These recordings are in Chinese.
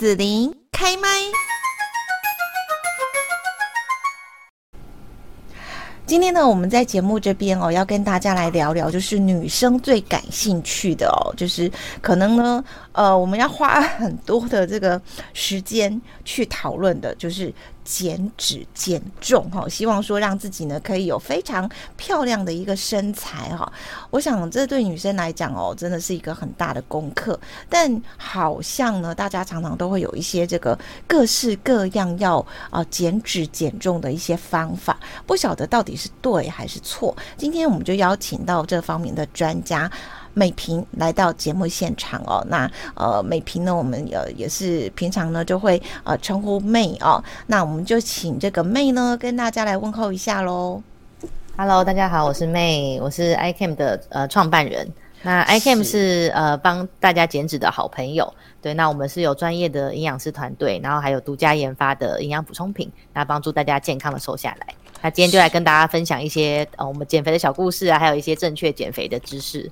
紫琳开麦。今天呢，我们在节目这边哦，要跟大家来聊聊，就是女生最感兴趣的哦，就是可能呢，呃，我们要花很多的这个时间去讨论的，就是。减脂减重哈，希望说让自己呢可以有非常漂亮的一个身材哈。我想这对女生来讲哦，真的是一个很大的功课。但好像呢，大家常常都会有一些这个各式各样要啊减脂减重的一些方法，不晓得到底是对还是错。今天我们就邀请到这方面的专家。美萍来到节目现场哦，那呃，美萍呢，我们呃也是平常呢就会呃称呼妹哦，那我们就请这个妹呢跟大家来问候一下喽。Hello，大家好，我是妹，我是 ICAM 的呃创办人。那 ICAM 是，是呃帮大家减脂的好朋友，对，那我们是有专业的营养师团队，然后还有独家研发的营养补充品，那帮助大家健康的瘦下来。那今天就来跟大家分享一些呃我们减肥的小故事啊，还有一些正确减肥的知识。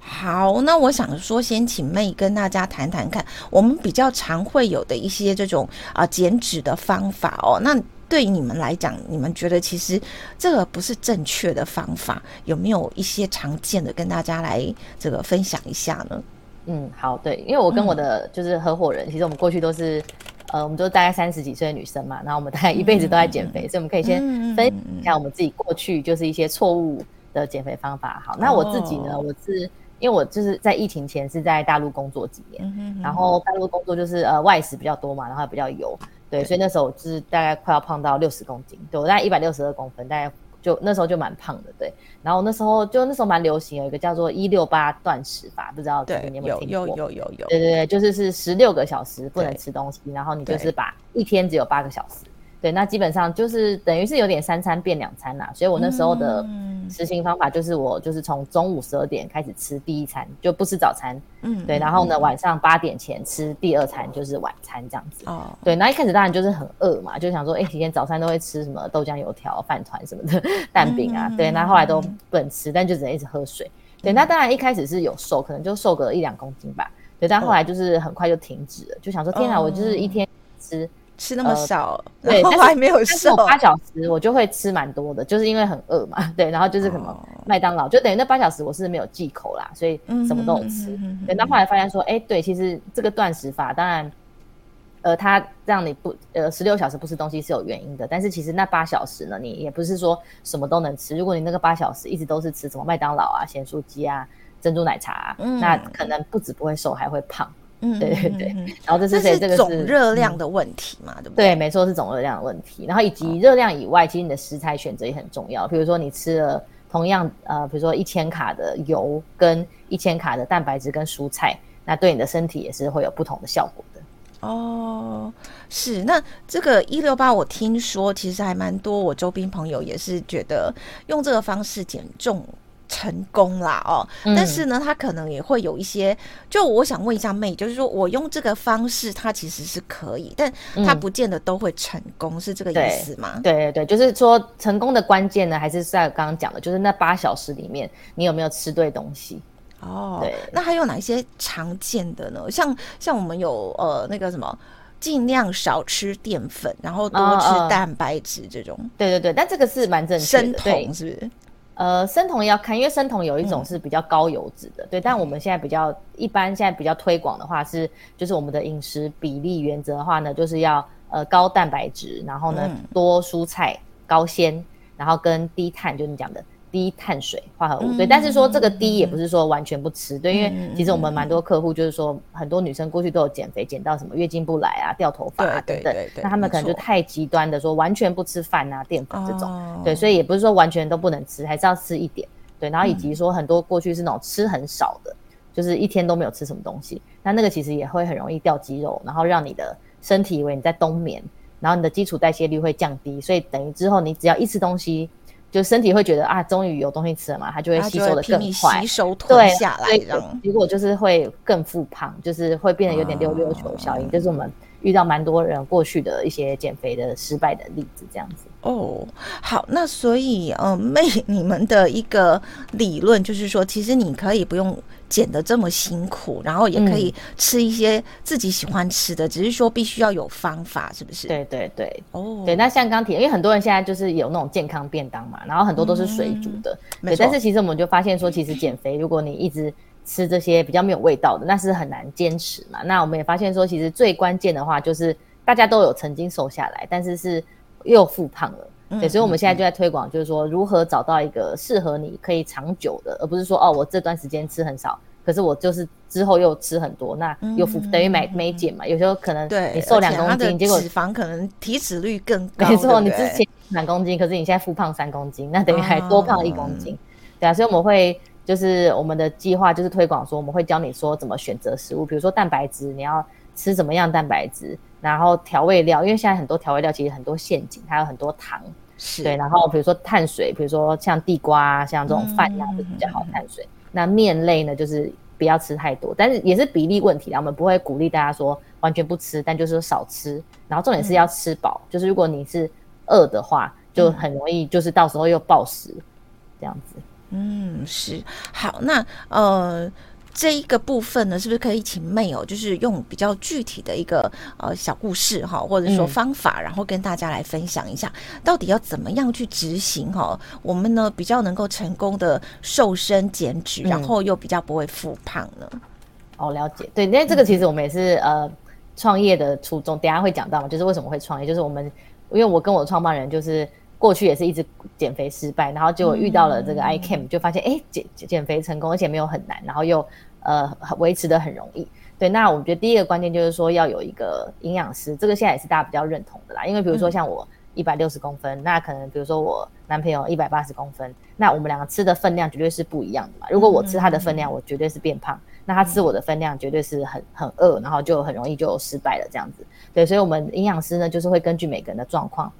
好，那我想说，先请妹跟大家谈谈看，我们比较常会有的一些这种啊减脂的方法哦。那对你们来讲，你们觉得其实这个不是正确的方法，有没有一些常见的跟大家来这个分享一下呢？嗯，好，对，因为我跟我的就是合伙人，嗯、其实我们过去都是呃，我们都大概三十几岁的女生嘛，然后我们大概一辈子都在减肥，嗯、所以我们可以先分享一下我们自己过去就是一些错误的减肥方法。好，那我自己呢，哦、我是。因为我就是在疫情前是在大陆工作几年，嗯、哼哼然后大陆工作就是呃外食比较多嘛，然后比较油，对，对所以那时候我就是大概快要胖到六十公斤，对我大概一百六十二公分，大概就那时候就蛮胖的，对。然后那时候就那时候蛮流行有一个叫做一六八断食法，不知道你有没有听过？有有有有有。对对对，就是是十六个小时不能吃东西，然后你就是把一天只有八个小时。对，那基本上就是等于是有点三餐变两餐啦，所以我那时候的实行方法就是我就是从中午十二点开始吃第一餐，就不吃早餐，嗯，对，然后呢晚上八点前吃第二餐，就是晚餐这样子。哦，对，那一开始当然就是很饿嘛，就想说，哎，以前早餐都会吃什么豆浆油条、饭团什么的 蛋饼啊，对，那后来都不能吃，但就只能一直喝水。对，那当然一开始是有瘦，可能就瘦个一两公斤吧，对，但后来就是很快就停止了，就想说，天啊，我就是一天吃。吃那么少，呃、对，然后还没有瘦。八小时我就会吃蛮多的，就是因为很饿嘛，对，然后就是什么麦当劳，哦、就等于那八小时我是没有忌口啦，所以什么都有吃。等到后来发现说，哎、欸，对，其实这个断食法，当然，呃，它让你不呃十六小时不吃东西是有原因的，但是其实那八小时呢，你也不是说什么都能吃。如果你那个八小时一直都是吃什么麦当劳啊、咸酥鸡啊、珍珠奶茶啊，嗯、那可能不止不会瘦，还会胖。嗯，对对对，然后这是谁？这个是总热量的问题嘛，对不对？对，没错，是总热量的问题。然后以及热量以外，其实你的食材选择也很重要。比如说你吃了同样呃，比如说一千卡的油跟一千卡的蛋白质跟蔬菜，那对你的身体也是会有不同的效果的。哦，是。那这个一六八，我听说其实还蛮多，我周边朋友也是觉得用这个方式减重。成功啦哦，但是呢，他可能也会有一些。就我想问一下妹，就是说我用这个方式，它其实是可以，但它不见得都会成功，嗯、是这个意思吗？对对对，就是说成功的关键呢，还是在刚刚讲的，就是那八小时里面你有没有吃对东西哦。对，那还有哪一些常见的呢？像像我们有呃那个什么，尽量少吃淀粉，然后多吃蛋白质这种。哦哦对对对，但这个是蛮正确的，生酮是不是？呃，生酮要看，因为生酮有一种是比较高油脂的，嗯、对。但我们现在比较一般，现在比较推广的话是，就是我们的饮食比例原则的话呢，就是要呃高蛋白质，然后呢、嗯、多蔬菜、高纤，然后跟低碳，就你讲的。低碳水化合物，对，但是说这个低也不是说完全不吃，对，因为其实我们蛮多客户就是说，很多女生过去都有减肥，减到什么月经不来啊、掉头发啊等等，那他们可能就太极端的说完全不吃饭啊、淀粉这种，对，所以也不是说完全都不能吃，还是要吃一点，对，然后以及说很多过去是那种吃很少的，就是一天都没有吃什么东西，那那个其实也会很容易掉肌肉，然后让你的身体以为你在冬眠，然后你的基础代谢率会降低，所以等于之后你只要一吃东西。就身体会觉得啊，终于有东西吃了嘛，它就会吸收的更快，吸收吞下来，对，结果就是会更复胖，就是会变得有点溜溜球效应，哦、就是我们遇到蛮多人过去的一些减肥的失败的例子，这样子。哦，好，那所以，嗯、呃，妹，你们的一个理论就是说，其实你可以不用减得这么辛苦，然后也可以吃一些自己喜欢吃的，嗯、只是说必须要有方法，是不是？对对对，哦，对。那像刚提，因为很多人现在就是有那种健康便当嘛，然后很多都是水煮的，嗯、对。但是其实我们就发现说，其实减肥，如果你一直吃这些比较没有味道的，那是很难坚持嘛。那我们也发现说，其实最关键的话就是大家都有曾经瘦下来，但是是又复胖了。对，所以我们现在就在推广，就是说如何找到一个适合你可以长久的，而不是说哦，我这段时间吃很少，可是我就是之后又吃很多，那又等于没没减嘛。有时候可能你瘦两公斤，结果脂肪可能体脂率更高。没错，你之前两公斤，可是你现在复胖三公斤，那等于还多胖一公斤。哦、对啊，所以我们会就是我们的计划就是推广说，我们会教你说怎么选择食物，比如说蛋白质，你要吃怎么样蛋白质。然后调味料，因为现在很多调味料其实很多陷阱，还有很多糖，是对。然后比如说碳水，比如说像地瓜，像这种饭呀，就比较好碳水。嗯、那面类呢，就是不要吃太多，但是也是比例问题啊。我们不会鼓励大家说完全不吃，但就是说少吃。然后重点是要吃饱，嗯、就是如果你是饿的话，就很容易就是到时候又暴食，这样子。嗯，是。好，那呃。这一个部分呢，是不是可以请 May 就是用比较具体的一个呃小故事哈，或者说方法，嗯、然后跟大家来分享一下，到底要怎么样去执行哈？我们呢比较能够成功的瘦身减脂，然后又比较不会复胖呢？哦，了解。对，那这个其实我们也是、嗯、呃创业的初衷，等下会讲到嘛，就是为什么会创业，就是我们因为我跟我的创办人就是。过去也是一直减肥失败，然后结果遇到了这个 ICAM，就发现哎减减肥成功，而且没有很难，然后又呃维持的很容易。对，那我觉得第一个关键就是说要有一个营养师，这个现在也是大家比较认同的啦。因为比如说像我一百六十公分，嗯、那可能比如说我男朋友一百八十公分，那我们两个吃的分量绝对是不一样的嘛。如果我吃他的分量，我绝对是变胖；嗯、那他吃我的分量，绝对是很很饿，然后就很容易就失败了这样子。对，所以我们营养师呢，就是会根据每个人的状况。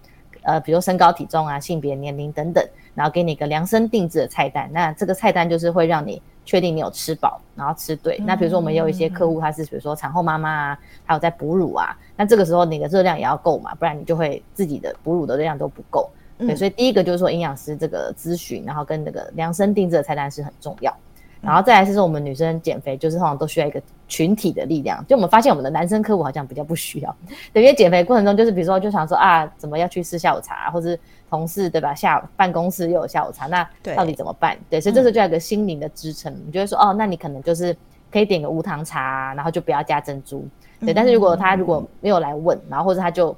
呃，比如身高体重啊、性别、年龄等等，然后给你一个量身定制的菜单。那这个菜单就是会让你确定你有吃饱，然后吃对。嗯、那比如说我们也有一些客户，他是比如说产后妈妈啊，还有在哺乳啊，那这个时候你的热量也要够嘛，不然你就会自己的哺乳的热量都不够。对，所以第一个就是说营养师这个咨询，然后跟那个量身定制的菜单是很重要。然后再来是说，我们女生减肥就是通常都需要一个群体的力量。就我们发现，我们的男生客户好像比较不需要。对，因为减肥过程中，就是比如说就想说啊，怎么要去吃下午茶，或是同事对吧？下办公室又有下午茶，那到底怎么办？对，对，所以这时候就要一个心灵的支撑。你就会说哦，那你可能就是可以点个无糖茶，然后就不要加珍珠。对，但是如果他如果没有来问，然后或者他就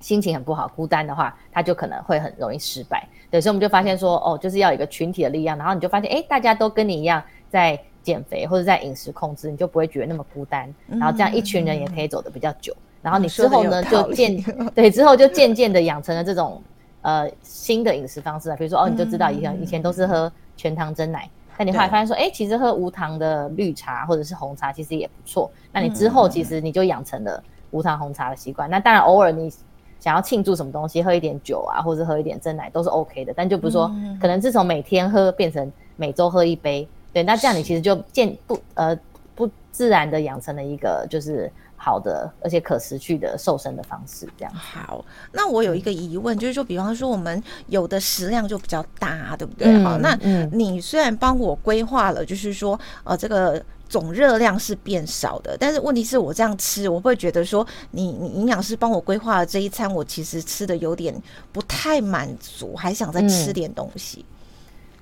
心情很不好、孤单的话，他就可能会很容易失败。对，所以我们就发现说，哦，就是要有一个群体的力量，然后你就发现，哎，大家都跟你一样在减肥或者在饮食控制，你就不会觉得那么孤单，然后这样一群人也可以走得比较久。嗯、然后你之后呢，就渐 对之后就渐渐的养成了这种呃新的饮食方式啊，比如说哦，你就知道以前以前都是喝全糖真奶，但你后来发现说，哎，其实喝无糖的绿茶或者是红茶其实也不错。那你之后其实你就养成了无糖红茶的习惯。那当然偶尔你。想要庆祝什么东西，喝一点酒啊，或者喝一点蒸奶都是 OK 的，但就不是说，可能自从每天喝变成每周喝一杯，对，那这样你其实就渐不呃不自然的养成了一个就是好的而且可持续的瘦身的方式，这样。好，那我有一个疑问，就是说，比方说我们有的食量就比较大，对不对？好，那你虽然帮我规划了，就是说呃这个。总热量是变少的，但是问题是我这样吃，我会觉得说你，你你营养师帮我规划的这一餐，我其实吃的有点不太满足，还想再吃点东西。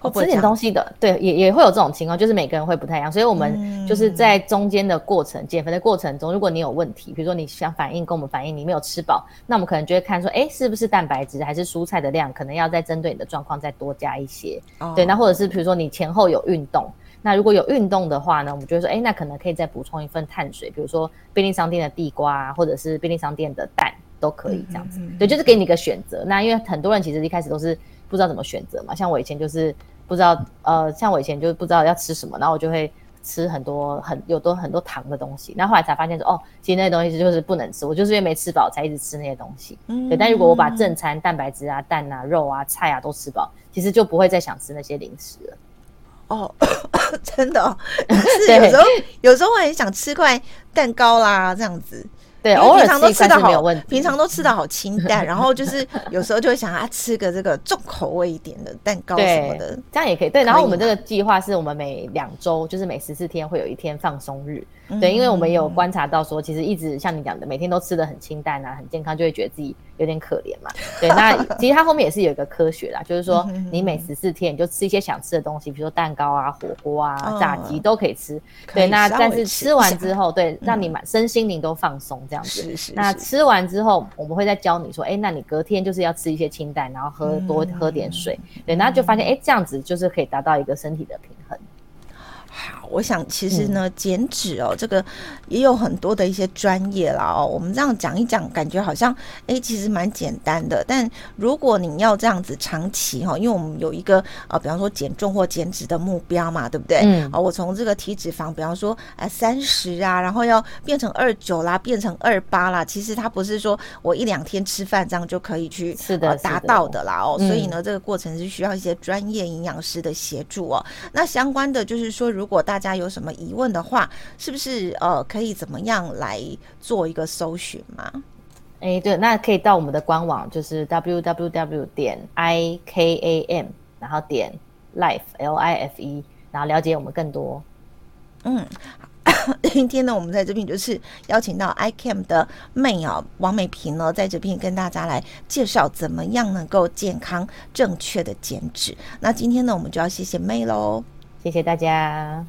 哦、嗯，吃点东西的，对，也也会有这种情况，就是每个人会不太一样，所以我们就是在中间的过程，减、嗯、肥的过程中，如果你有问题，比如说你想反应跟我们反映你没有吃饱，那我们可能就会看说，哎，是不是蛋白质还是蔬菜的量，可能要再针对你的状况再多加一些。哦、对，那或者是比如说你前后有运动。那如果有运动的话呢，我们就会说，哎，那可能可以再补充一份碳水，比如说便利商店的地瓜，或者是便利商店的蛋，都可以这样子。嗯嗯、对，就是给你一个选择。那因为很多人其实一开始都是不知道怎么选择嘛，像我以前就是不知道，呃，像我以前就是不知道要吃什么，然后我就会吃很多很有多很多糖的东西。那后来才发现说，哦，其实那些东西就是不能吃，我就是因为没吃饱才一直吃那些东西。嗯，对。但如果我把正餐蛋白质啊、蛋啊、肉啊、菜啊都吃饱，其实就不会再想吃那些零食了。哦，真的哦，是有时候有时候我很想吃块蛋糕啦，这样子。对，偶尔平常都吃的好，平常都吃的好清淡，然后就是有时候就会想啊，吃个这个重口味一点的蛋糕什么的，这样也可以。对，然后我们这个计划是我们每两周，就是每十四天会有一天放松日。对，因为我们有观察到说，其实一直像你讲的，每天都吃的很清淡啊，很健康，就会觉得自己有点可怜嘛。对，那其实它后面也是有一个科学啦，就是说你每十四天你就吃一些想吃的东西，比如说蛋糕啊、火锅啊、炸鸡都可以吃。对，那但是吃完之后，对，让你满身心灵都放松这样子。是是。那吃完之后，我们会再教你说，哎，那你隔天就是要吃一些清淡，然后喝多喝点水。对，然后就发现，哎，这样子就是可以达到一个身体的平衡。好，我想其实呢，减脂哦，这个也有很多的一些专业啦哦。我们这样讲一讲，感觉好像哎，其实蛮简单的。但如果你要这样子长期哈，因为我们有一个呃，比方说减重或减脂的目标嘛，对不对？嗯。啊，我从这个体脂肪，比方说哎三十啊，然后要变成二九啦，变成二八啦，其实它不是说我一两天吃饭这样就可以去是的达到的啦哦。所以呢，这个过程是需要一些专业营养师的协助哦。那相关的就是说，如果大家有什么疑问的话，是不是呃可以怎么样来做一个搜寻嘛？哎、欸，对，那可以到我们的官网，就是 www 点 i k a m，然后点 life l i f e，然后了解我们更多。嗯，今天呢，我们在这边就是邀请到 iCAM 的妹啊，王美萍呢，在这边跟大家来介绍怎么样能够健康正确的减脂。那今天呢，我们就要谢谢妹喽。谢谢大家。